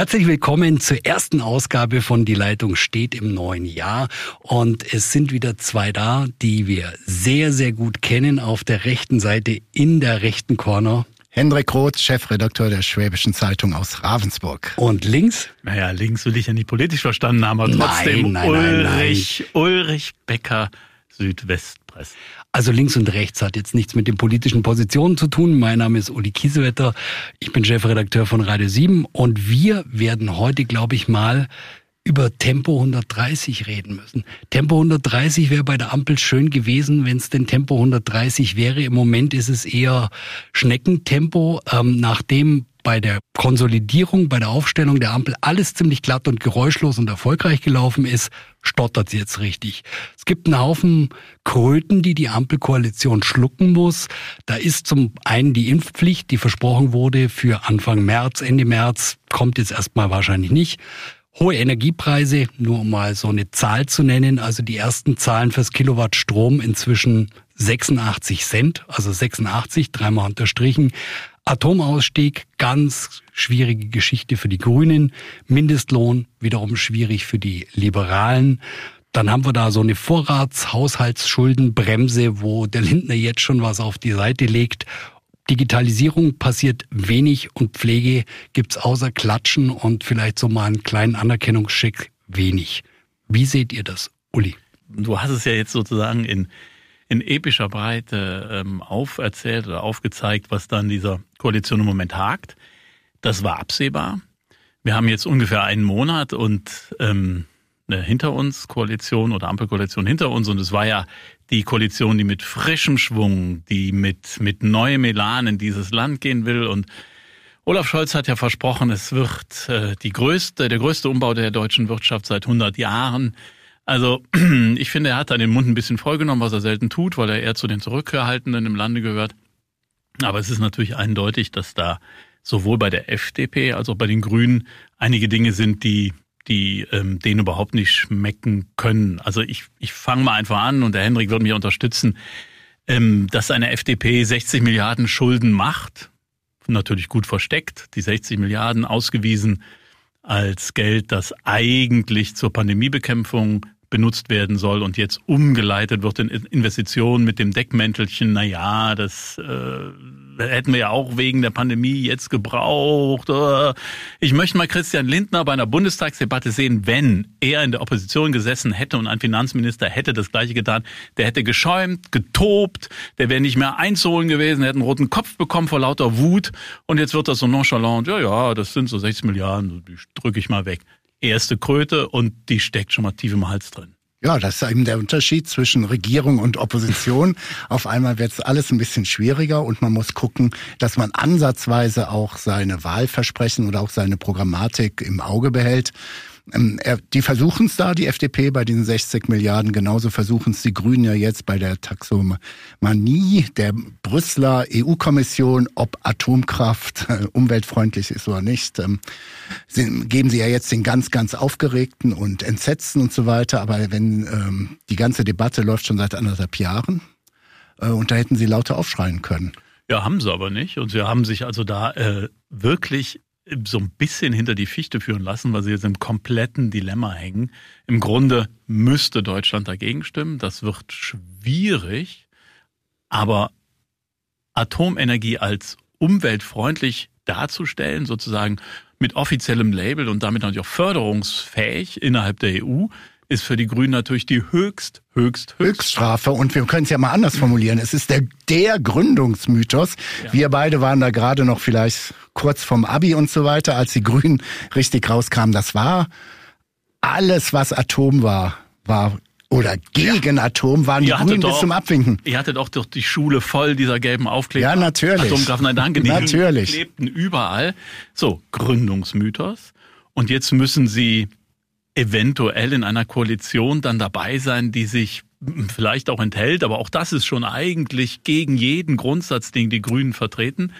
Herzlich willkommen zur ersten Ausgabe von Die Leitung steht im neuen Jahr. Und es sind wieder zwei da, die wir sehr, sehr gut kennen. Auf der rechten Seite in der rechten Corner. Hendrik Roth, Chefredakteur der Schwäbischen Zeitung aus Ravensburg. Und links? Naja, links will ich ja nicht politisch verstanden haben, aber trotzdem nein, nein, Ulrich, nein, Ulrich Becker, Südwestpresse. Also links und rechts hat jetzt nichts mit den politischen Positionen zu tun. Mein Name ist Uli Kiesewetter. Ich bin Chefredakteur von Radio 7 und wir werden heute, glaube ich, mal über Tempo 130 reden müssen. Tempo 130 wäre bei der Ampel schön gewesen, wenn es denn Tempo 130 wäre. Im Moment ist es eher Schneckentempo, ähm, nachdem bei der Konsolidierung, bei der Aufstellung der Ampel alles ziemlich glatt und geräuschlos und erfolgreich gelaufen ist, stottert sie jetzt richtig. Es gibt einen Haufen Kröten, die die Ampelkoalition schlucken muss. Da ist zum einen die Impfpflicht, die versprochen wurde für Anfang März, Ende März, kommt jetzt erstmal wahrscheinlich nicht. Hohe Energiepreise, nur um mal so eine Zahl zu nennen. Also die ersten Zahlen fürs Kilowatt Strom inzwischen 86 Cent, also 86, dreimal unterstrichen. Atomausstieg, ganz schwierige Geschichte für die Grünen. Mindestlohn, wiederum schwierig für die Liberalen. Dann haben wir da so eine Vorratshaushaltsschuldenbremse, wo der Lindner jetzt schon was auf die Seite legt. Digitalisierung passiert wenig und Pflege gibt's außer Klatschen und vielleicht so mal einen kleinen Anerkennungsschick wenig. Wie seht ihr das, Uli? Du hast es ja jetzt sozusagen in in epischer Breite ähm, auferzählt oder aufgezeigt, was dann dieser Koalition im Moment hakt. Das war absehbar. Wir haben jetzt ungefähr einen Monat und ähm, eine hinter uns Koalition oder Ampelkoalition hinter uns und es war ja die Koalition, die mit frischem Schwung, die mit mit neuem Elan in dieses Land gehen will und Olaf Scholz hat ja versprochen, es wird äh, die größte, der größte Umbau der deutschen Wirtschaft seit 100 Jahren. Also ich finde, er hat da den Mund ein bisschen vollgenommen, was er selten tut, weil er eher zu den Zurückgehaltenen im Lande gehört. Aber es ist natürlich eindeutig, dass da sowohl bei der FDP als auch bei den Grünen einige Dinge sind, die die ähm, denen überhaupt nicht schmecken können. Also ich, ich fange mal einfach an und der Hendrik wird mich unterstützen, ähm, dass eine FDP 60 Milliarden Schulden macht, natürlich gut versteckt, die 60 Milliarden ausgewiesen als Geld, das eigentlich zur Pandemiebekämpfung benutzt werden soll und jetzt umgeleitet wird in Investitionen mit dem Deckmäntelchen, na ja, das äh, hätten wir ja auch wegen der Pandemie jetzt gebraucht. Ich möchte mal Christian Lindner bei einer Bundestagsdebatte sehen, wenn er in der Opposition gesessen hätte und ein Finanzminister hätte das Gleiche getan. Der hätte geschäumt, getobt, der wäre nicht mehr einzuholen gewesen, der hätte einen roten Kopf bekommen vor lauter Wut und jetzt wird das so nonchalant, ja, ja, das sind so 60 Milliarden, die drücke ich mal weg. Erste Kröte und die steckt schon mal tief im Hals drin. Ja, das ist eben der Unterschied zwischen Regierung und Opposition. Auf einmal wird es alles ein bisschen schwieriger und man muss gucken, dass man ansatzweise auch seine Wahlversprechen oder auch seine Programmatik im Auge behält. Ähm, die versuchen es da, die FDP, bei diesen 60 Milliarden. Genauso versuchen es die Grünen ja jetzt bei der Taxomanie der Brüsseler EU-Kommission, ob Atomkraft äh, umweltfreundlich ist oder nicht. Ähm, geben sie ja jetzt den ganz, ganz aufgeregten und entsetzten und so weiter. Aber wenn ähm, die ganze Debatte läuft schon seit anderthalb Jahren äh, und da hätten sie lauter aufschreien können. Ja, haben sie aber nicht. Und sie haben sich also da äh, wirklich so ein bisschen hinter die Fichte führen lassen, weil sie jetzt im kompletten Dilemma hängen. Im Grunde müsste Deutschland dagegen stimmen. Das wird schwierig. Aber Atomenergie als umweltfreundlich darzustellen, sozusagen mit offiziellem Label und damit natürlich auch förderungsfähig innerhalb der EU, ist für die Grünen natürlich die höchst, höchst, höchst Höchststrafe. Und wir können es ja mal anders formulieren. Es ist der, der Gründungsmythos. Ja. Wir beide waren da gerade noch vielleicht kurz vom Abi und so weiter, als die Grünen richtig rauskamen. Das war alles, was Atom war, war oder gegen ja. Atom waren die Grünen bis zum Abwinken. Ihr hattet auch doch die Schule voll dieser gelben Aufkleber. Ja, natürlich. Atomkraft, nein, danke. Die natürlich. klebten überall. So, Gründungsmythos. Und jetzt müssen sie eventuell in einer Koalition dann dabei sein, die sich vielleicht auch enthält, aber auch das ist schon eigentlich gegen jeden Grundsatz, den die Grünen vertreten.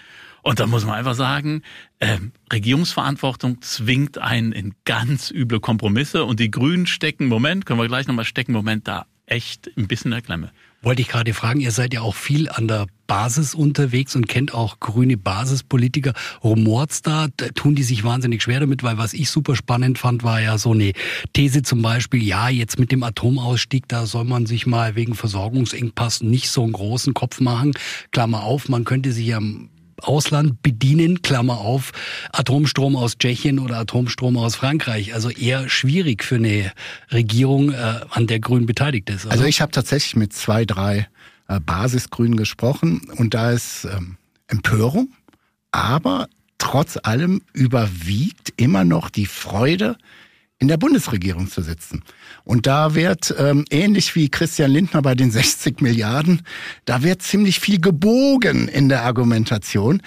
Und da muss man einfach sagen, äh, Regierungsverantwortung zwingt einen in ganz üble Kompromisse und die Grünen stecken, Moment, können wir gleich nochmal stecken, Moment, da echt ein bisschen in der Klemme. Wollte ich gerade fragen, ihr seid ja auch viel an der Basis unterwegs und kennt auch grüne Basispolitiker. Rumort's da? Tun die sich wahnsinnig schwer damit, weil was ich super spannend fand, war ja so eine These zum Beispiel, ja, jetzt mit dem Atomausstieg, da soll man sich mal wegen Versorgungsengpass nicht so einen großen Kopf machen. Klammer auf, man könnte sich ja Ausland bedienen, Klammer auf, Atomstrom aus Tschechien oder Atomstrom aus Frankreich. Also eher schwierig für eine Regierung, äh, an der Grün beteiligt ist. Oder? Also ich habe tatsächlich mit zwei, drei äh, Basisgrünen gesprochen und da ist ähm, Empörung, aber trotz allem überwiegt immer noch die Freude, in der Bundesregierung zu sitzen. Und da wird, ähm, ähnlich wie Christian Lindner bei den 60 Milliarden, da wird ziemlich viel gebogen in der Argumentation.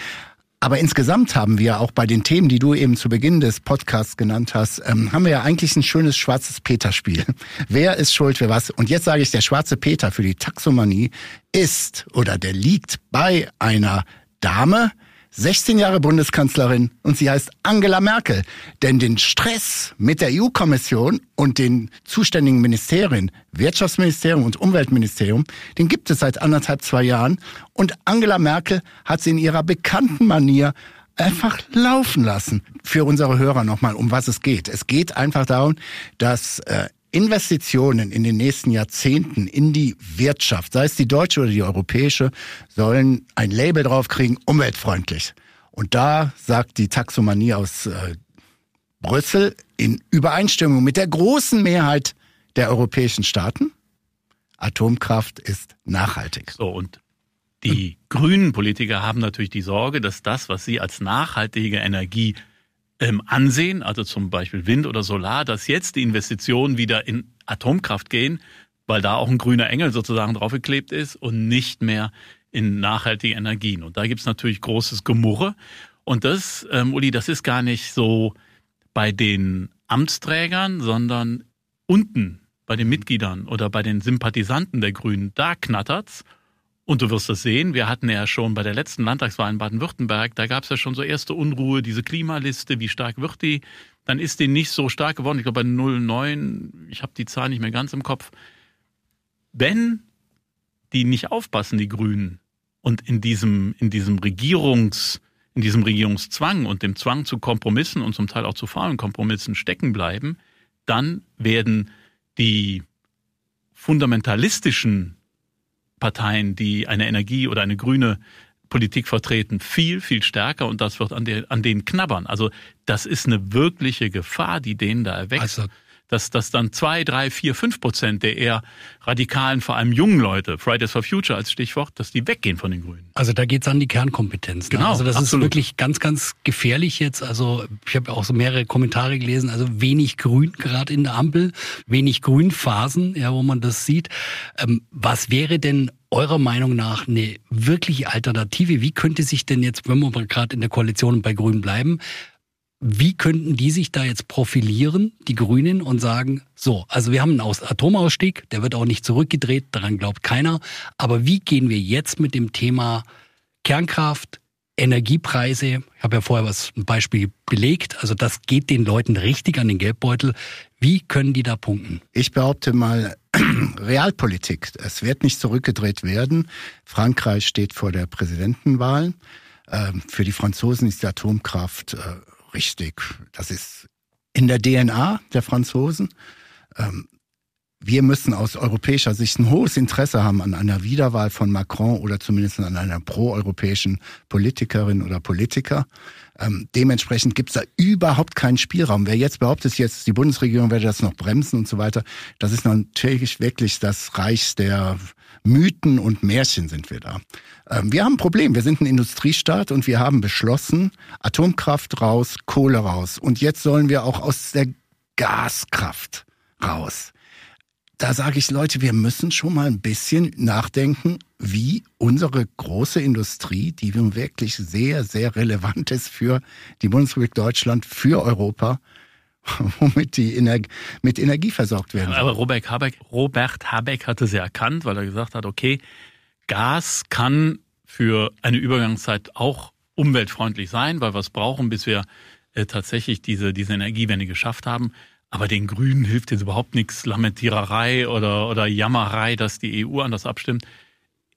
Aber insgesamt haben wir auch bei den Themen, die du eben zu Beginn des Podcasts genannt hast, ähm, haben wir ja eigentlich ein schönes schwarzes Peter-Spiel. Wer ist schuld für was? Und jetzt sage ich, der schwarze Peter für die Taxomanie ist oder der liegt bei einer Dame, 16 Jahre Bundeskanzlerin und sie heißt Angela Merkel. Denn den Stress mit der EU-Kommission und den zuständigen Ministerien, Wirtschaftsministerium und Umweltministerium, den gibt es seit anderthalb, zwei Jahren. Und Angela Merkel hat sie in ihrer bekannten Manier einfach laufen lassen. Für unsere Hörer nochmal, um was es geht. Es geht einfach darum, dass äh, Investitionen in den nächsten Jahrzehnten in die Wirtschaft, sei es die deutsche oder die europäische, sollen ein Label draufkriegen, umweltfreundlich. Und da sagt die Taxomanie aus äh, Brüssel in Übereinstimmung mit der großen Mehrheit der europäischen Staaten, Atomkraft ist nachhaltig. So, und die grünen Politiker haben natürlich die Sorge, dass das, was sie als nachhaltige Energie ähm, ansehen, also zum Beispiel Wind oder Solar, dass jetzt die Investitionen wieder in Atomkraft gehen, weil da auch ein grüner Engel sozusagen draufgeklebt ist und nicht mehr in nachhaltige Energien. Und da gibt's natürlich großes Gemurre. Und das, ähm, Uli, das ist gar nicht so bei den Amtsträgern, sondern unten bei den Mitgliedern oder bei den Sympathisanten der Grünen. Da knattert's. Und du wirst das sehen, wir hatten ja schon bei der letzten Landtagswahl in Baden-Württemberg, da gab es ja schon so erste Unruhe, diese Klimaliste, wie stark wird die? Dann ist die nicht so stark geworden, ich glaube bei 0,9, ich habe die Zahl nicht mehr ganz im Kopf. Wenn die nicht aufpassen, die Grünen, und in diesem, in diesem Regierungs, in diesem Regierungszwang und dem Zwang zu Kompromissen und zum Teil auch zu faulen Kompromissen stecken bleiben, dann werden die fundamentalistischen Parteien, die eine Energie oder eine grüne Politik vertreten, viel, viel stärker und das wird an, der, an denen knabbern. Also das ist eine wirkliche Gefahr, die denen da erwächst. Also dass, dass dann zwei, drei, vier, fünf Prozent der eher radikalen, vor allem jungen Leute, Fridays for Future als Stichwort, dass die weggehen von den Grünen. Also da geht's an die Kernkompetenz. Ne? Genau, also das absolut. ist wirklich ganz, ganz gefährlich jetzt. Also ich habe auch so mehrere Kommentare gelesen. Also wenig Grün gerade in der Ampel, wenig Grünphasen, ja, wo man das sieht. Ähm, was wäre denn eurer Meinung nach eine wirkliche Alternative? Wie könnte sich denn jetzt, wenn wir gerade in der Koalition bei Grünen bleiben, wie könnten die sich da jetzt profilieren, die Grünen, und sagen, so, also wir haben einen Atomausstieg, der wird auch nicht zurückgedreht, daran glaubt keiner. Aber wie gehen wir jetzt mit dem Thema Kernkraft, Energiepreise, ich habe ja vorher was ein Beispiel belegt, also das geht den Leuten richtig an den Geldbeutel. Wie können die da punkten? Ich behaupte mal, Realpolitik. Es wird nicht zurückgedreht werden. Frankreich steht vor der Präsidentenwahl. Ähm, für die Franzosen ist die Atomkraft äh, richtig. Das ist in der DNA der Franzosen. Ähm, wir müssen aus europäischer Sicht ein hohes Interesse haben an einer Wiederwahl von Macron oder zumindest an einer proeuropäischen Politikerin oder Politiker. Ähm, dementsprechend gibt es da überhaupt keinen Spielraum. Wer jetzt behauptet, jetzt die Bundesregierung werde das noch bremsen und so weiter, das ist natürlich wirklich das Reich der Mythen und Märchen sind wir da. Ähm, wir haben ein Problem. Wir sind ein Industriestaat und wir haben beschlossen, Atomkraft raus, Kohle raus. Und jetzt sollen wir auch aus der Gaskraft raus. Da sage ich, Leute, wir müssen schon mal ein bisschen nachdenken, wie unsere große Industrie, die nun wirklich sehr, sehr relevant ist für die Bundesrepublik Deutschland, für Europa, womit die Ener mit Energie versorgt werden. Aber Robert Habeck, Robert Habeck hatte sie erkannt, weil er gesagt hat, okay, Gas kann für eine Übergangszeit auch umweltfreundlich sein, weil wir es brauchen, bis wir äh, tatsächlich diese, diese Energiewende geschafft haben. Aber den Grünen hilft jetzt überhaupt nichts, Lamentiererei oder, oder Jammerei, dass die EU anders abstimmt.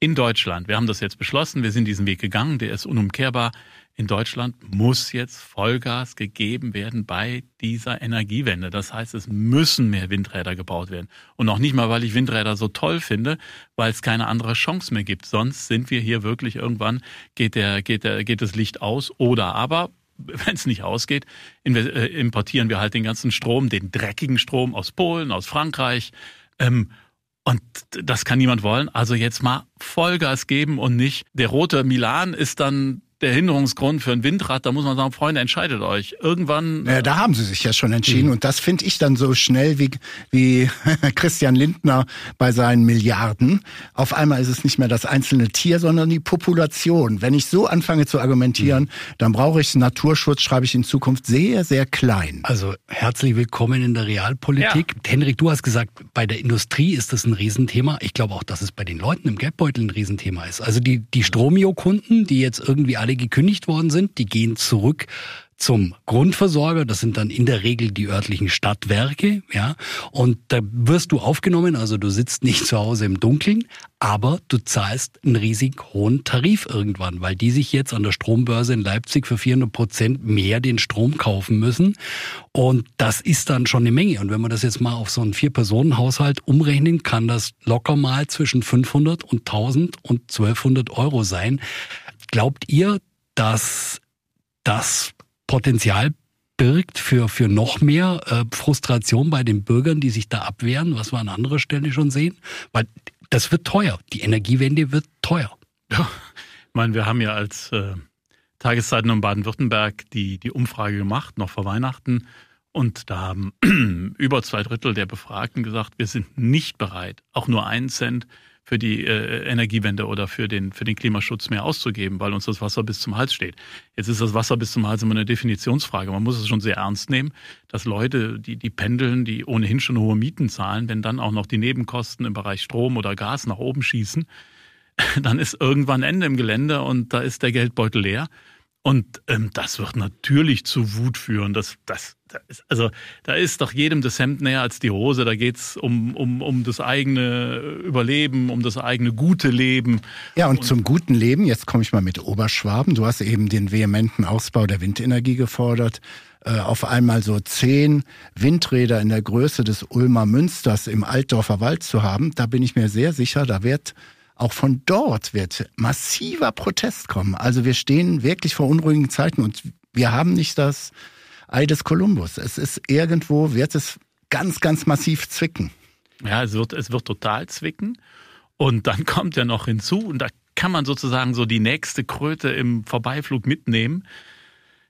in Deutschland, wir haben das jetzt beschlossen, wir sind diesen Weg gegangen, der ist unumkehrbar. In Deutschland muss jetzt Vollgas gegeben werden bei dieser Energiewende. Das heißt, es müssen mehr Windräder gebaut werden. Und noch nicht mal, weil ich Windräder so toll finde, weil es keine andere Chance mehr gibt. Sonst sind wir hier wirklich irgendwann, geht, der, geht, der, geht das Licht aus oder aber wenn es nicht ausgeht, äh, importieren wir halt den ganzen Strom, den dreckigen Strom aus Polen, aus Frankreich. Ähm, und das kann niemand wollen. Also jetzt mal Vollgas geben und nicht der rote Milan ist dann der Hinderungsgrund für ein Windrad, da muss man sagen, Freunde, entscheidet euch. Irgendwann. Ja, da haben sie sich ja schon entschieden. Mhm. Und das finde ich dann so schnell wie, wie Christian Lindner bei seinen Milliarden. Auf einmal ist es nicht mehr das einzelne Tier, sondern die Population. Wenn ich so anfange zu argumentieren, mhm. dann brauche ich Naturschutz, schreibe ich in Zukunft sehr, sehr klein. Also herzlich willkommen in der Realpolitik. Ja. Henrik, du hast gesagt, bei der Industrie ist das ein Riesenthema. Ich glaube auch, dass es bei den Leuten im Geldbeutel ein Riesenthema ist. Also die, die Stromio-Kunden, die jetzt irgendwie alle gekündigt worden sind, die gehen zurück zum Grundversorger, das sind dann in der Regel die örtlichen Stadtwerke, ja, und da wirst du aufgenommen, also du sitzt nicht zu Hause im Dunkeln, aber du zahlst einen riesig hohen Tarif irgendwann, weil die sich jetzt an der Strombörse in Leipzig für 400 Prozent mehr den Strom kaufen müssen. Und das ist dann schon eine Menge. Und wenn man das jetzt mal auf so einen Vier-Personen-Haushalt umrechnen, kann das locker mal zwischen 500 und 1000 und 1200 Euro sein. Glaubt ihr, dass das Potenzial birgt für, für noch mehr äh, Frustration bei den Bürgern, die sich da abwehren, was wir an anderer Stelle schon sehen? Weil das wird teuer. Die Energiewende wird teuer. Ja, ich meine, wir haben ja als äh, Tageszeitung in Baden-Württemberg die, die Umfrage gemacht, noch vor Weihnachten. Und da haben über zwei Drittel der Befragten gesagt, wir sind nicht bereit, auch nur einen Cent für die äh, Energiewende oder für den, für den Klimaschutz mehr auszugeben, weil uns das Wasser bis zum Hals steht. Jetzt ist das Wasser bis zum Hals immer eine Definitionsfrage. Man muss es schon sehr ernst nehmen, dass Leute, die, die pendeln, die ohnehin schon hohe Mieten zahlen, wenn dann auch noch die Nebenkosten im Bereich Strom oder Gas nach oben schießen, dann ist irgendwann Ende im Gelände und da ist der Geldbeutel leer. Und ähm, das wird natürlich zu Wut führen. Das, das, das ist, also da ist doch jedem das Hemd näher als die Hose. Da geht's um, um, um das eigene Überleben, um das eigene gute Leben. Ja, und, und zum guten Leben, jetzt komme ich mal mit Oberschwaben. Du hast eben den vehementen Ausbau der Windenergie gefordert. Äh, auf einmal so zehn Windräder in der Größe des Ulmer Münsters im Altdorfer Wald zu haben, da bin ich mir sehr sicher, da wird auch von dort wird massiver Protest kommen. Also wir stehen wirklich vor unruhigen Zeiten und wir haben nicht das Ei des Kolumbus. Es ist irgendwo, wird es ganz, ganz massiv zwicken. Ja, es wird, es wird total zwicken. Und dann kommt ja noch hinzu, und da kann man sozusagen so die nächste Kröte im Vorbeiflug mitnehmen.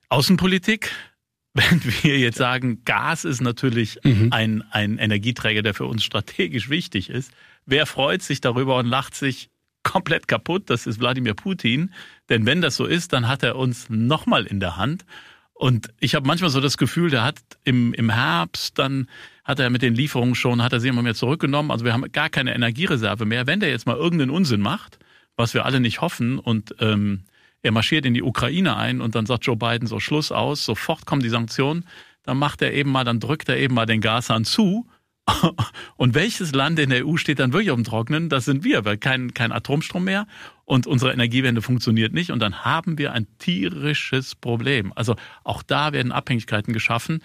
Außenpolitik, wenn wir jetzt sagen, Gas ist natürlich mhm. ein, ein Energieträger, der für uns strategisch wichtig ist. Wer freut sich darüber und lacht sich komplett kaputt? Das ist Wladimir Putin. Denn wenn das so ist, dann hat er uns nochmal in der Hand. Und ich habe manchmal so das Gefühl, der hat im, im Herbst, dann hat er mit den Lieferungen schon, hat er sie immer mehr zurückgenommen. Also wir haben gar keine Energiereserve mehr. Wenn der jetzt mal irgendeinen Unsinn macht, was wir alle nicht hoffen, und ähm, er marschiert in die Ukraine ein und dann sagt Joe Biden so Schluss aus, sofort kommen die Sanktionen, dann macht er eben mal, dann drückt er eben mal den Gashahn zu Und welches Land in der EU steht dann wirklich auf dem Trocknen? Das sind wir, weil kein, kein Atomstrom mehr und unsere Energiewende funktioniert nicht. Und dann haben wir ein tierisches Problem. Also auch da werden Abhängigkeiten geschaffen.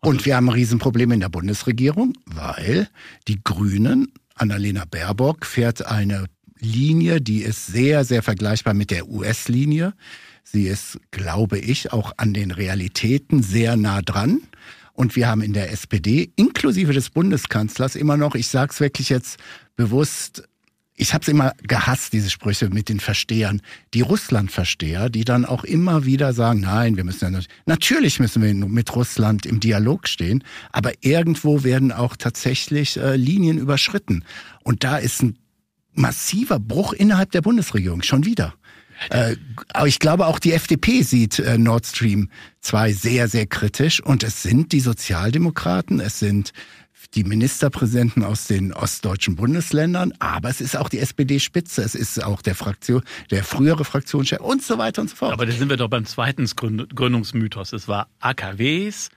Und wir haben ein Riesenproblem in der Bundesregierung, weil die Grünen, Annalena Baerbock, fährt eine Linie, die ist sehr, sehr vergleichbar mit der US-Linie. Sie ist, glaube ich, auch an den Realitäten sehr nah dran. Und wir haben in der SPD, inklusive des Bundeskanzlers, immer noch, ich sage es wirklich jetzt bewusst, ich habe es immer gehasst, diese Sprüche mit den Verstehern, die Russland-Versteher, die dann auch immer wieder sagen, nein, wir müssen ja nicht, natürlich müssen wir mit Russland im Dialog stehen, aber irgendwo werden auch tatsächlich äh, Linien überschritten. Und da ist ein massiver Bruch innerhalb der Bundesregierung schon wieder. Äh, aber ich glaube, auch die FDP sieht äh, Nord Stream 2 sehr, sehr kritisch. Und es sind die Sozialdemokraten, es sind die Ministerpräsidenten aus den ostdeutschen Bundesländern, aber es ist auch die SPD-Spitze, es ist auch der Fraktion, der frühere Fraktionschef und so weiter und so fort. Aber da sind wir doch beim zweiten Gründungsmythos. Es war AKWs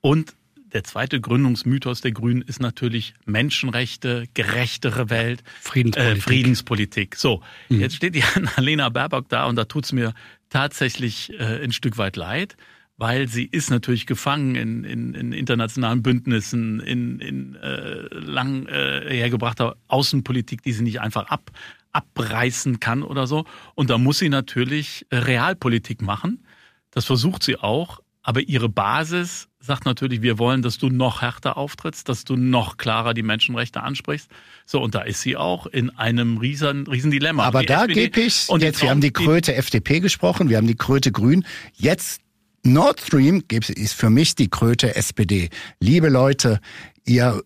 und der zweite Gründungsmythos der Grünen ist natürlich Menschenrechte, gerechtere Welt, Friedenspolitik. Äh, Friedenspolitik. So, mhm. jetzt steht die Annalena Baerbock da und da tut's mir tatsächlich äh, ein Stück weit leid, weil sie ist natürlich gefangen in, in, in internationalen Bündnissen, in, in äh, lang äh, hergebrachter Außenpolitik, die sie nicht einfach ab, abreißen kann oder so. Und da muss sie natürlich äh, Realpolitik machen. Das versucht sie auch, aber ihre Basis sagt natürlich, wir wollen, dass du noch härter auftrittst, dass du noch klarer die Menschenrechte ansprichst. So, und da ist sie auch in einem riesen, riesen Dilemma. Aber die da gebe ich, und jetzt, wir haben die Kröte FDP gesprochen, wir haben die Kröte Grün. Jetzt Nord Stream ist für mich die Kröte SPD. Liebe Leute, ihr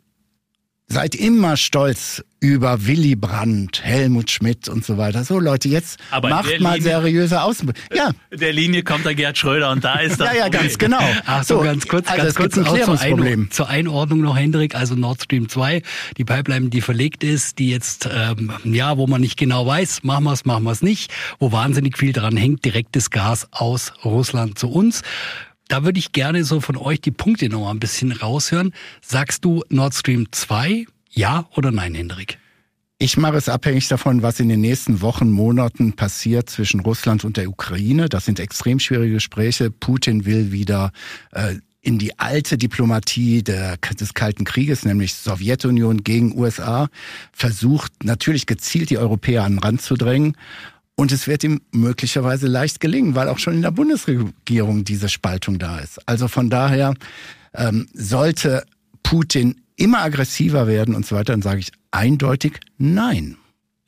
seid immer stolz über Willy Brandt, Helmut Schmidt und so weiter. So Leute, jetzt Aber macht mal Linie, seriöse Außen. Ja. Der Linie kommt der Gerd Schröder und da ist das. ja, ja, ganz genau. Ach so, so ganz kurz, also ganz kurz ein Klärungsproblem. Zur, Einordnung noch, Hendrik, also Nord Stream 2, die Pipeline, die verlegt ist, die jetzt, ähm, ja, wo man nicht genau weiß, machen wir es, machen wir es nicht, wo wahnsinnig viel dran hängt, direktes Gas aus Russland zu uns da würde ich gerne so von euch die Punkte noch mal ein bisschen raushören. Sagst du Nord Stream 2 ja oder nein, Hendrik? Ich mache es abhängig davon, was in den nächsten Wochen, Monaten passiert zwischen Russland und der Ukraine. Das sind extrem schwierige Gespräche. Putin will wieder äh, in die alte Diplomatie der, des Kalten Krieges, nämlich Sowjetunion gegen USA, versucht natürlich gezielt die Europäer an den Rand zu drängen. Und es wird ihm möglicherweise leicht gelingen, weil auch schon in der Bundesregierung diese Spaltung da ist. Also von daher ähm, sollte Putin immer aggressiver werden und so weiter, dann sage ich eindeutig nein.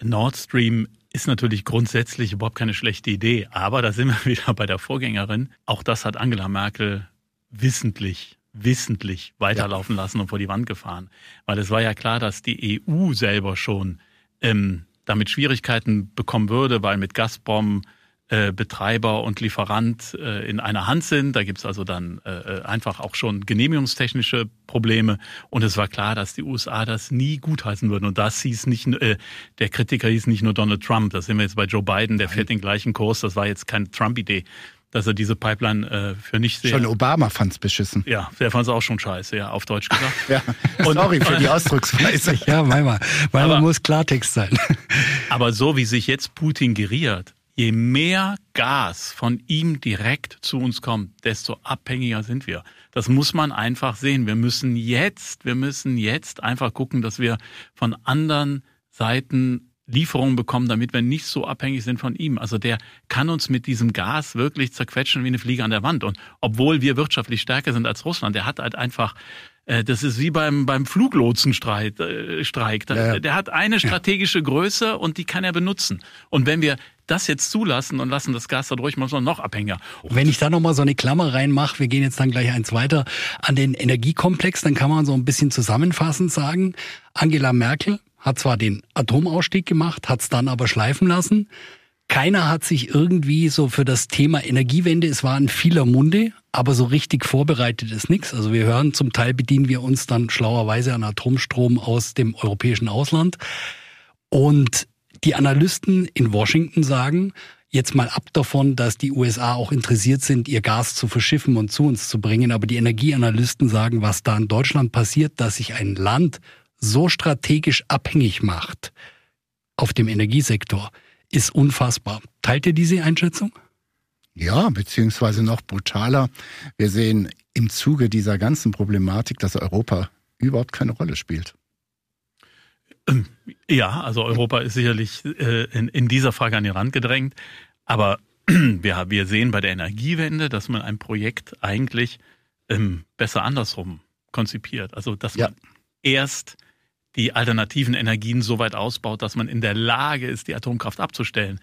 Nord Stream ist natürlich grundsätzlich überhaupt keine schlechte Idee, aber da sind wir wieder bei der Vorgängerin. Auch das hat Angela Merkel wissentlich wissentlich weiterlaufen ja. lassen und vor die Wand gefahren. Weil es war ja klar, dass die EU selber schon ähm, damit Schwierigkeiten bekommen würde, weil mit Gazprom äh, Betreiber und Lieferant äh, in einer Hand sind. Da gibt's also dann äh, äh, einfach auch schon genehmigungstechnische Probleme. Und es war klar, dass die USA das nie gutheißen würden. Und das hieß nicht, äh, der Kritiker hieß nicht nur Donald Trump. Das sind wir jetzt bei Joe Biden, der fährt den gleichen Kurs. Das war jetzt keine Trump-Idee dass er diese Pipeline äh, für nicht sehr... Schon Obama fand's beschissen. Ja, der fand's auch schon scheiße, ja, auf Deutsch gesagt. ja, und, sorry für die Ausdrucksweise. ja, manchmal, weil man muss Klartext sein. aber so wie sich jetzt Putin geriert, je mehr Gas von ihm direkt zu uns kommt, desto abhängiger sind wir. Das muss man einfach sehen. Wir müssen jetzt, wir müssen jetzt einfach gucken, dass wir von anderen Seiten Lieferungen bekommen, damit wir nicht so abhängig sind von ihm. Also der kann uns mit diesem Gas wirklich zerquetschen wie eine Fliege an der Wand. Und obwohl wir wirtschaftlich stärker sind als Russland, der hat halt einfach das ist wie beim, beim Fluglotsenstreik. Äh, Streik. Ja. Der hat eine strategische Größe und die kann er benutzen. Und wenn wir das jetzt zulassen und lassen das Gas da durch, muss man noch abhängiger. Wenn ich da nochmal so eine Klammer reinmache, wir gehen jetzt dann gleich eins weiter an den Energiekomplex, dann kann man so ein bisschen zusammenfassend sagen, Angela Merkel hat zwar den Atomausstieg gemacht, hat es dann aber schleifen lassen. Keiner hat sich irgendwie so für das Thema Energiewende, es war in vieler Munde, aber so richtig vorbereitet ist nichts. Also wir hören, zum Teil bedienen wir uns dann schlauerweise an Atomstrom aus dem europäischen Ausland. Und die Analysten in Washington sagen, jetzt mal ab davon, dass die USA auch interessiert sind, ihr Gas zu verschiffen und zu uns zu bringen. Aber die Energieanalysten sagen, was da in Deutschland passiert, dass sich ein Land so strategisch abhängig macht auf dem Energiesektor, ist unfassbar. Teilt ihr diese Einschätzung? Ja, beziehungsweise noch brutaler. Wir sehen im Zuge dieser ganzen Problematik, dass Europa überhaupt keine Rolle spielt. Ähm, ja, also Europa ist sicherlich äh, in, in dieser Frage an den Rand gedrängt. Aber wir, wir sehen bei der Energiewende, dass man ein Projekt eigentlich ähm, besser andersrum konzipiert. Also dass man erst die alternativen Energien so weit ausbaut, dass man in der Lage ist, die Atomkraft abzustellen.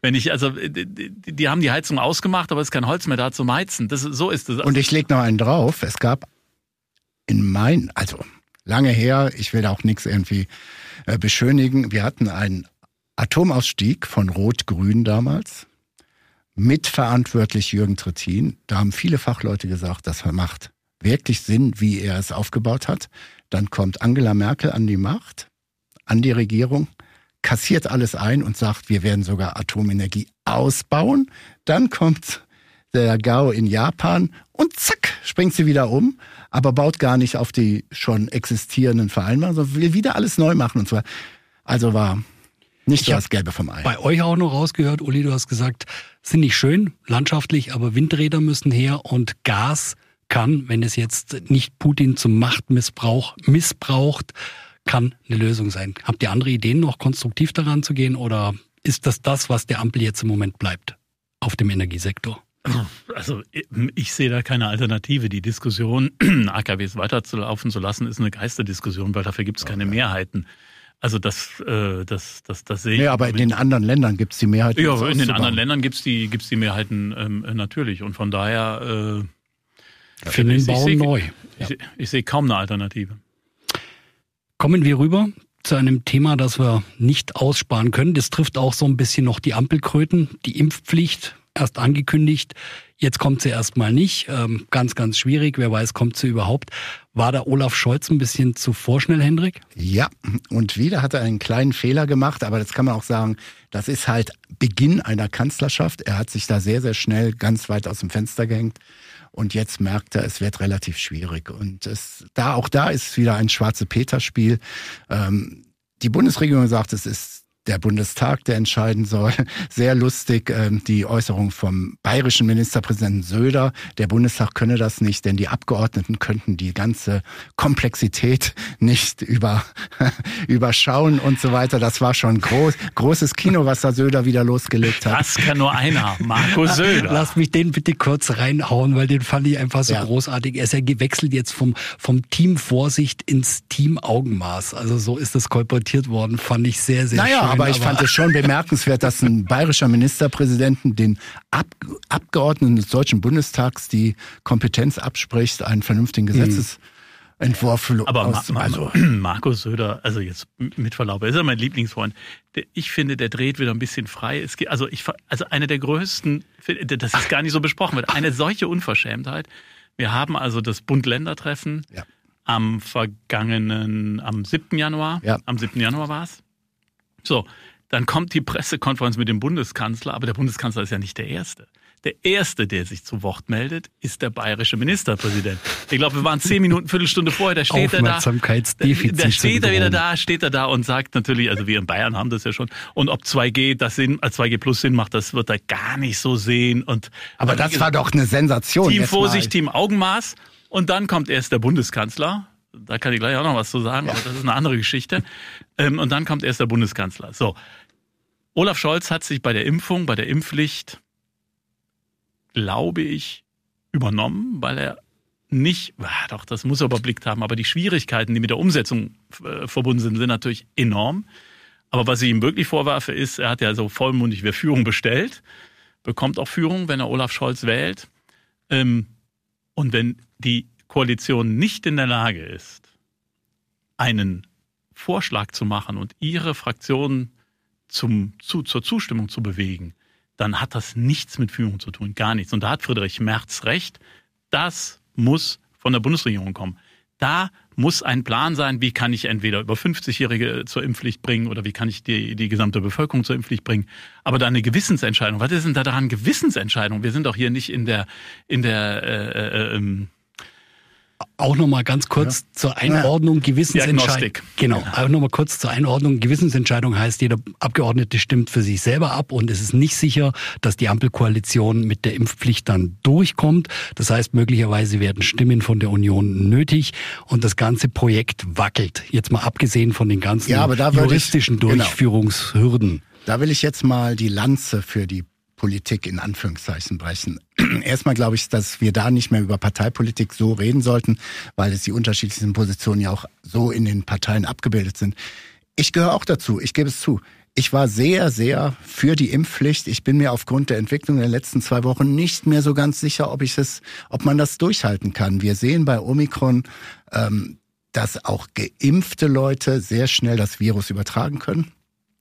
Wenn ich, also, die, die, haben die Heizung ausgemacht, aber es ist kein Holz mehr da zum Heizen. Das, so ist es. Und ich lege noch einen drauf. Es gab in mein, also lange her, ich will da auch nichts irgendwie äh, beschönigen. Wir hatten einen Atomausstieg von Rot-Grün damals. Mitverantwortlich Jürgen Trittin. Da haben viele Fachleute gesagt, das macht wirklich Sinn, wie er es aufgebaut hat. Dann kommt Angela Merkel an die Macht, an die Regierung, kassiert alles ein und sagt, wir werden sogar Atomenergie ausbauen. Dann kommt der GAU in Japan und zack, springt sie wieder um, aber baut gar nicht auf die schon existierenden Vereinbarungen, sondern will wieder alles neu machen und zwar. Also war nicht so das Gelbe vom Ei. Bei euch auch noch rausgehört, Uli, du hast gesagt, sind nicht schön, landschaftlich, aber Windräder müssen her und Gas kann, wenn es jetzt nicht Putin zum Machtmissbrauch missbraucht, kann eine Lösung sein. Habt ihr andere Ideen, noch konstruktiv daran zu gehen oder ist das das, was der Ampel jetzt im Moment bleibt auf dem Energiesektor? Also ich sehe da keine Alternative. Die Diskussion, AKWs weiterzulaufen zu lassen, ist eine Geisterdiskussion, weil dafür gibt es keine Mehrheiten. Also das, äh, das, das, das sehe ich. Ja, aber in den anderen Ländern gibt es die Mehrheiten. Ja, in den anderen Ländern gibt es die, gibt's die Mehrheiten ähm, natürlich. Und von daher äh, für den Bau neu. Ich, ja. ich sehe kaum eine Alternative. Kommen wir rüber zu einem Thema, das wir nicht aussparen können. Das trifft auch so ein bisschen noch die Ampelkröten, die Impfpflicht, erst angekündigt. Jetzt kommt sie erstmal nicht. Ähm, ganz, ganz schwierig. Wer weiß, kommt sie überhaupt. War da Olaf Scholz ein bisschen zu vorschnell, Hendrik? Ja, und wieder hat er einen kleinen Fehler gemacht, aber das kann man auch sagen, das ist halt Beginn einer Kanzlerschaft. Er hat sich da sehr, sehr schnell ganz weit aus dem Fenster gehängt. Und jetzt merkt er, es wird relativ schwierig. Und es, da, auch da ist wieder ein schwarze Peter-Spiel. Ähm, die Bundesregierung sagt, es ist der Bundestag, der entscheiden soll. Sehr lustig ähm, die Äußerung vom bayerischen Ministerpräsidenten Söder. Der Bundestag könne das nicht, denn die Abgeordneten könnten die ganze Komplexität nicht über, überschauen und so weiter. Das war schon groß, großes Kino, was da Söder wieder losgelegt hat. Das kann nur einer, Markus Söder. Lass mich den bitte kurz reinhauen, weil den fand ich einfach so ja. großartig. Er ist ja gewechselt jetzt vom, vom Team Vorsicht ins Team Augenmaß. Also so ist das kolportiert worden, fand ich sehr, sehr naja, schön aber ich fand es schon bemerkenswert, dass ein bayerischer Ministerpräsident den Ab Abgeordneten des Deutschen Bundestags die Kompetenz abspricht, einen vernünftigen Gesetzesentwurf mhm. Aber aus, Ma also Markus Söder, also jetzt mit Verlaub, er ist ja mein Lieblingsfreund. Ich finde, der dreht wieder ein bisschen frei. Es geht, also ich, also eine der größten, das ist gar nicht so besprochen wird, eine solche Unverschämtheit. Wir haben also das Bund-Länder-Treffen ja. am vergangenen, am 7. Januar. Ja. Am 7. Januar war es. So, dann kommt die Pressekonferenz mit dem Bundeskanzler, aber der Bundeskanzler ist ja nicht der Erste. Der Erste, der sich zu Wort meldet, ist der bayerische Ministerpräsident. Ich glaube, wir waren zehn Minuten, Viertelstunde vorher, da steht er da. Da steht er wieder da, steht er da und sagt natürlich, also wir in Bayern haben das ja schon. Und ob 2G das Sinn, 2G äh, plus Sinn macht, das wird er gar nicht so sehen. Und aber das war doch eine Sensation. Team Vorsicht, Team Augenmaß. Und dann kommt erst der Bundeskanzler, da kann ich gleich auch noch was zu sagen, aber das ist eine andere Geschichte. Ähm, und dann kommt erst der Bundeskanzler. So. Olaf Scholz hat sich bei der Impfung, bei der Impfpflicht, glaube ich, übernommen, weil er nicht, ah, doch, das muss er überblickt haben, aber die Schwierigkeiten, die mit der Umsetzung äh, verbunden sind, sind natürlich enorm. Aber was ich ihm wirklich vorwerfe, ist, er hat ja so vollmundig, wer Führung bestellt, bekommt auch Führung, wenn er Olaf Scholz wählt. Ähm, und wenn die Koalition nicht in der Lage ist, einen Vorschlag zu machen und ihre Fraktion zum, zu, zur Zustimmung zu bewegen, dann hat das nichts mit Führung zu tun, gar nichts. Und da hat Friedrich Merz recht, das muss von der Bundesregierung kommen. Da muss ein Plan sein, wie kann ich entweder über 50-Jährige zur Impfpflicht bringen oder wie kann ich die, die gesamte Bevölkerung zur Impfpflicht bringen. Aber da eine Gewissensentscheidung. Was ist denn da daran Gewissensentscheidung? Wir sind doch hier nicht in der, in der äh, äh, ähm, auch noch mal ganz kurz ja. zur Einordnung Gewissensentscheidung. Genau, ja. auch noch mal kurz zur Einordnung Gewissensentscheidung heißt, jeder Abgeordnete stimmt für sich selber ab und es ist nicht sicher, dass die Ampelkoalition mit der Impfpflicht dann durchkommt. Das heißt, möglicherweise werden Stimmen von der Union nötig und das ganze Projekt wackelt. Jetzt mal abgesehen von den ganzen ja, juristischen ich, genau. Durchführungshürden. Genau. Da will ich jetzt mal die Lanze für die Politik in Anführungszeichen brechen. Erstmal glaube ich, dass wir da nicht mehr über Parteipolitik so reden sollten, weil es die unterschiedlichen Positionen ja auch so in den Parteien abgebildet sind. Ich gehöre auch dazu, ich gebe es zu. Ich war sehr, sehr für die Impfpflicht. Ich bin mir aufgrund der Entwicklung der letzten zwei Wochen nicht mehr so ganz sicher, ob ich es, ob man das durchhalten kann. Wir sehen bei Omikron, ähm, dass auch geimpfte Leute sehr schnell das Virus übertragen können.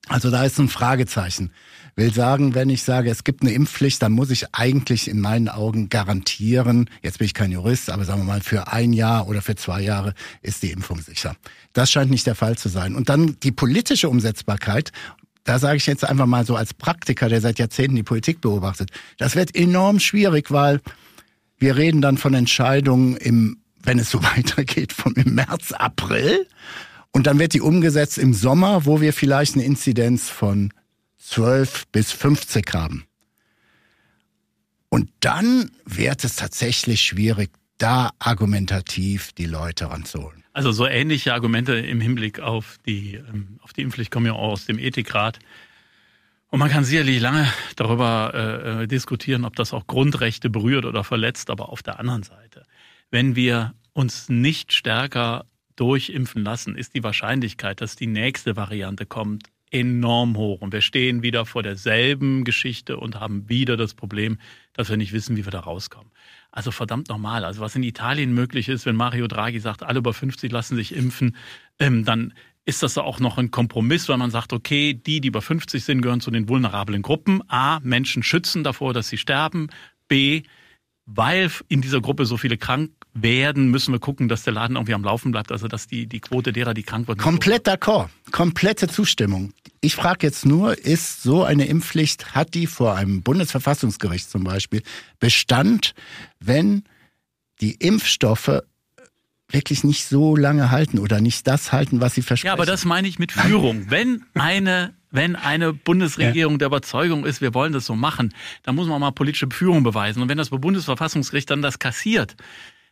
Also da ist ein Fragezeichen. Will sagen, wenn ich sage, es gibt eine Impfpflicht, dann muss ich eigentlich in meinen Augen garantieren, jetzt bin ich kein Jurist, aber sagen wir mal, für ein Jahr oder für zwei Jahre ist die Impfung sicher. Das scheint nicht der Fall zu sein. Und dann die politische Umsetzbarkeit, da sage ich jetzt einfach mal so als Praktiker, der seit Jahrzehnten die Politik beobachtet, das wird enorm schwierig, weil wir reden dann von Entscheidungen im, wenn es so weitergeht, von im März, April. Und dann wird die umgesetzt im Sommer, wo wir vielleicht eine Inzidenz von 12 bis 50 haben. Und dann wird es tatsächlich schwierig, da argumentativ die Leute ranzuholen. Also so ähnliche Argumente im Hinblick auf die, ähm, auf die Impfpflicht kommen ja auch aus dem Ethikrat. Und man kann sicherlich lange darüber äh, äh, diskutieren, ob das auch Grundrechte berührt oder verletzt. Aber auf der anderen Seite, wenn wir uns nicht stärker durchimpfen lassen, ist die Wahrscheinlichkeit, dass die nächste Variante kommt, enorm hoch. Und wir stehen wieder vor derselben Geschichte und haben wieder das Problem, dass wir nicht wissen, wie wir da rauskommen. Also verdammt normal. Also was in Italien möglich ist, wenn Mario Draghi sagt, alle über 50 lassen sich impfen, ähm, dann ist das auch noch ein Kompromiss, weil man sagt, okay, die, die über 50 sind, gehören zu den vulnerablen Gruppen. A, Menschen schützen davor, dass sie sterben. B, weil in dieser Gruppe so viele krank werden, müssen wir gucken, dass der Laden irgendwie am Laufen bleibt, also dass die, die Quote derer, die krank werden. Komplett d'accord. Komplette Zustimmung. Ich frage jetzt nur, ist so eine Impfpflicht, hat die vor einem Bundesverfassungsgericht zum Beispiel Bestand, wenn die Impfstoffe wirklich nicht so lange halten oder nicht das halten, was sie versprechen. Ja, aber das meine ich mit Führung. Wenn eine wenn eine Bundesregierung der Überzeugung ist, wir wollen das so machen, dann muss man mal politische Führung beweisen. Und wenn das Bundesverfassungsgericht dann das kassiert,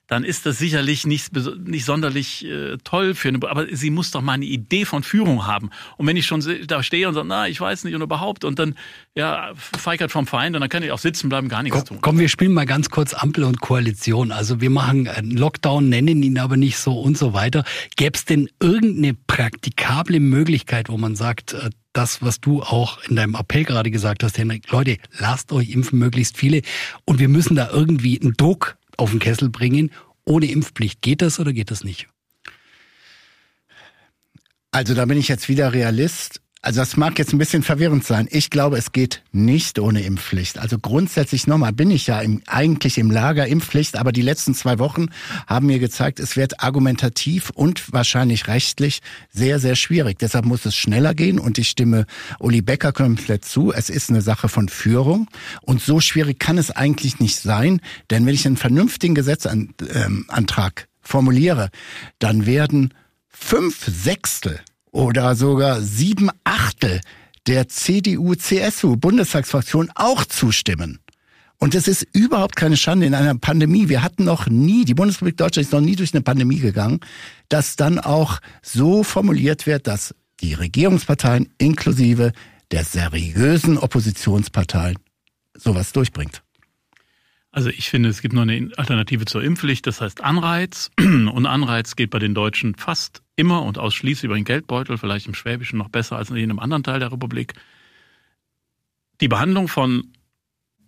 dann ist das sicherlich nicht, nicht sonderlich äh, toll für eine, aber sie muss doch mal eine Idee von Führung haben. Und wenn ich schon da stehe und sage, na, ich weiß nicht und überhaupt und dann, ja, feigert vom Feind, dann kann ich auch sitzen bleiben, gar nichts komm, tun. Komm, wir spielen mal ganz kurz Ampel und Koalition. Also wir machen einen Lockdown, nennen ihn aber nicht so und so weiter. Gäbe es denn irgendeine praktikable Möglichkeit, wo man sagt, äh, das, was du auch in deinem Appell gerade gesagt hast, Henrik, Leute, lasst euch impfen, möglichst viele. Und wir müssen da irgendwie einen Druck auf den Kessel bringen. Ohne Impfpflicht geht das oder geht das nicht? Also da bin ich jetzt wieder Realist. Also das mag jetzt ein bisschen verwirrend sein. Ich glaube, es geht nicht ohne Impfpflicht. Also grundsätzlich nochmal bin ich ja im, eigentlich im Lager Impfpflicht, aber die letzten zwei Wochen haben mir gezeigt, es wird argumentativ und wahrscheinlich rechtlich sehr, sehr schwierig. Deshalb muss es schneller gehen und ich stimme Uli Becker komplett zu. Es ist eine Sache von Führung und so schwierig kann es eigentlich nicht sein, denn wenn ich einen vernünftigen Gesetzantrag ähm, formuliere, dann werden fünf Sechstel oder sogar sieben Achtel der CDU-CSU-Bundestagsfraktion auch zustimmen. Und es ist überhaupt keine Schande in einer Pandemie. Wir hatten noch nie, die Bundesrepublik Deutschland ist noch nie durch eine Pandemie gegangen, dass dann auch so formuliert wird, dass die Regierungsparteien inklusive der seriösen Oppositionsparteien sowas durchbringt. Also ich finde, es gibt noch eine Alternative zur Impfpflicht, das heißt Anreiz. Und Anreiz geht bei den Deutschen fast immer und ausschließlich über den Geldbeutel, vielleicht im Schwäbischen noch besser als in jedem anderen Teil der Republik. Die Behandlung von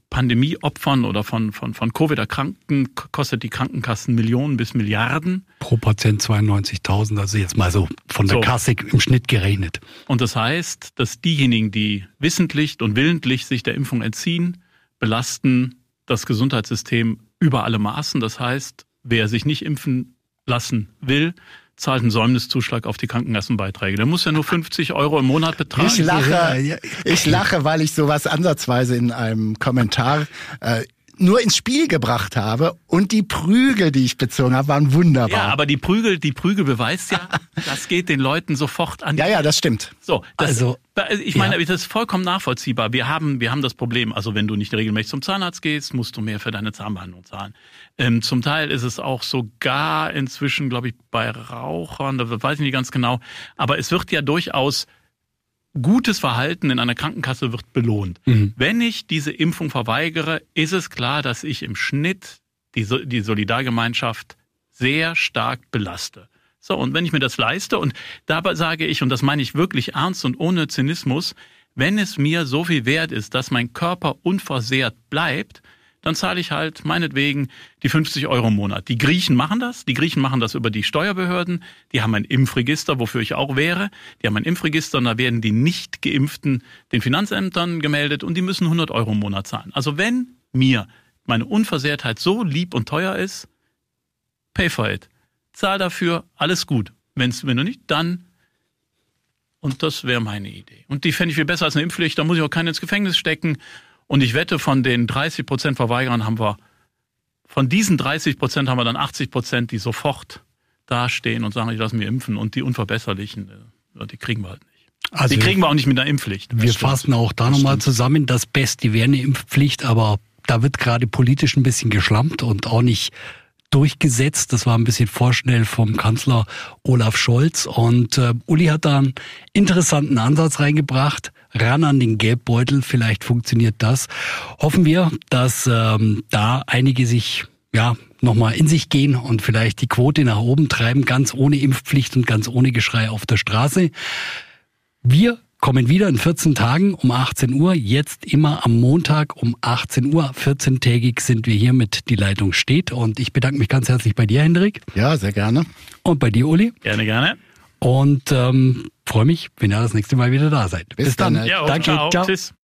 Pandemieopfern oder von, von, von Covid-Erkrankten kostet die Krankenkassen Millionen bis Milliarden. Pro Patient 92.000, also jetzt mal so von der so. Kasse im Schnitt gerechnet. Und das heißt, dass diejenigen, die wissentlich und willentlich sich der Impfung entziehen, belasten das Gesundheitssystem über alle Maßen. Das heißt, wer sich nicht impfen lassen will, zahlt einen Säumniszuschlag auf die Krankenkassenbeiträge. Der muss ja nur 50 Euro im Monat betragen. Ich lache, ich lache, weil ich sowas ansatzweise in einem Kommentar äh, nur ins Spiel gebracht habe und die Prügel, die ich bezogen habe, waren wunderbar. Ja, aber die Prügel, die Prügel beweist ja, das geht den Leuten sofort an. Ja, ja, das stimmt. So, das, also ich meine, ja. das ist vollkommen nachvollziehbar. Wir haben, wir haben das Problem. Also wenn du nicht regelmäßig zum Zahnarzt gehst, musst du mehr für deine Zahnbehandlung zahlen. Ähm, zum Teil ist es auch sogar inzwischen, glaube ich, bei Rauchern, da weiß ich nicht ganz genau. Aber es wird ja durchaus gutes Verhalten in einer Krankenkasse wird belohnt. Mhm. Wenn ich diese Impfung verweigere, ist es klar, dass ich im Schnitt die, die Solidargemeinschaft sehr stark belaste. So, und wenn ich mir das leiste, und dabei sage ich, und das meine ich wirklich ernst und ohne Zynismus, wenn es mir so viel wert ist, dass mein Körper unversehrt bleibt, dann zahle ich halt meinetwegen die 50 Euro im Monat. Die Griechen machen das. Die Griechen machen das über die Steuerbehörden. Die haben ein Impfregister, wofür ich auch wäre. Die haben ein Impfregister und da werden die nicht geimpften den Finanzämtern gemeldet und die müssen 100 Euro im Monat zahlen. Also wenn mir meine Unversehrtheit so lieb und teuer ist, pay for it. Zahl dafür, alles gut. Wenn's, wenn du nicht, dann Und das wäre meine Idee. Und die fände ich viel besser als eine Impfpflicht. Da muss ich auch keinen ins Gefängnis stecken. Und ich wette, von den 30 Prozent Verweigerern haben wir, von diesen 30 Prozent haben wir dann 80 Prozent, die sofort dastehen und sagen, ich lasse mich impfen. Und die Unverbesserlichen, äh, die kriegen wir halt nicht. Also die kriegen wir auch nicht mit einer Impfpflicht. Wir fassen auch da nochmal zusammen. Das Beste wäre eine Impfpflicht, aber da wird gerade politisch ein bisschen geschlampt und auch nicht durchgesetzt. Das war ein bisschen vorschnell vom Kanzler Olaf Scholz. Und äh, Uli hat da einen interessanten Ansatz reingebracht. Ran an den Gelbbeutel, vielleicht funktioniert das. Hoffen wir, dass ähm, da einige sich ja nochmal in sich gehen und vielleicht die Quote nach oben treiben, ganz ohne Impfpflicht und ganz ohne Geschrei auf der Straße. Wir kommen wieder in 14 Tagen um 18 Uhr. Jetzt immer am Montag um 18 Uhr. 14-tägig sind wir hier mit Die Leitung steht. Und ich bedanke mich ganz herzlich bei dir, Hendrik. Ja, sehr gerne. Und bei dir, Uli. Gerne, gerne. Und ähm, freue mich, wenn ihr das nächste Mal wieder da seid. Bis, Bis dann. dann. Ja, Danke. Ciao. ciao. Tschüss.